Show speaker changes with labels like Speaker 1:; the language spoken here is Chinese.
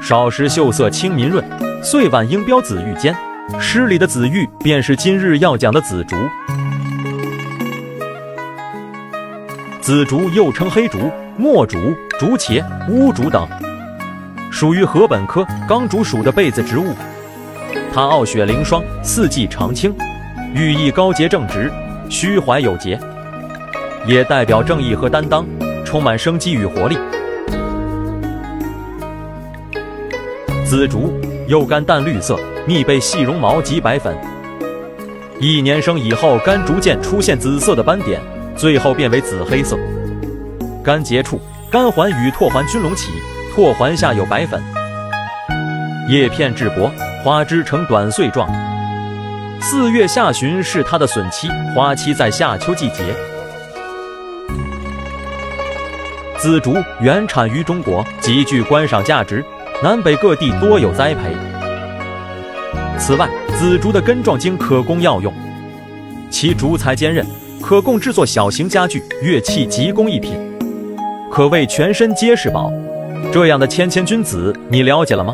Speaker 1: 少时秀色清明润，岁晚应标紫玉间。诗里的紫玉便是今日要讲的紫竹。紫竹又称黑竹、墨竹、竹茄、乌竹等，属于禾本科刚竹属的被子植物。它傲雪凌霜，四季常青，寓意高洁正直、虚怀有节，也代表正义和担当，充满生机与活力。紫竹幼干淡绿色，密被细绒毛及白粉。一年生以后，干逐渐出现紫色的斑点，最后变为紫黑色。干结处，干环与拓环均隆起，拓环下有白粉。叶片质薄，花枝呈短穗状。四月下旬是它的笋期，花期在夏秋季节。紫竹原产于中国，极具观赏价值。南北各地多有栽培。此外，紫竹的根状茎可供药用，其竹材坚韧，可供制作小型家具、乐器及工艺品，可谓全身皆是宝。这样的谦谦君子，你了解了吗？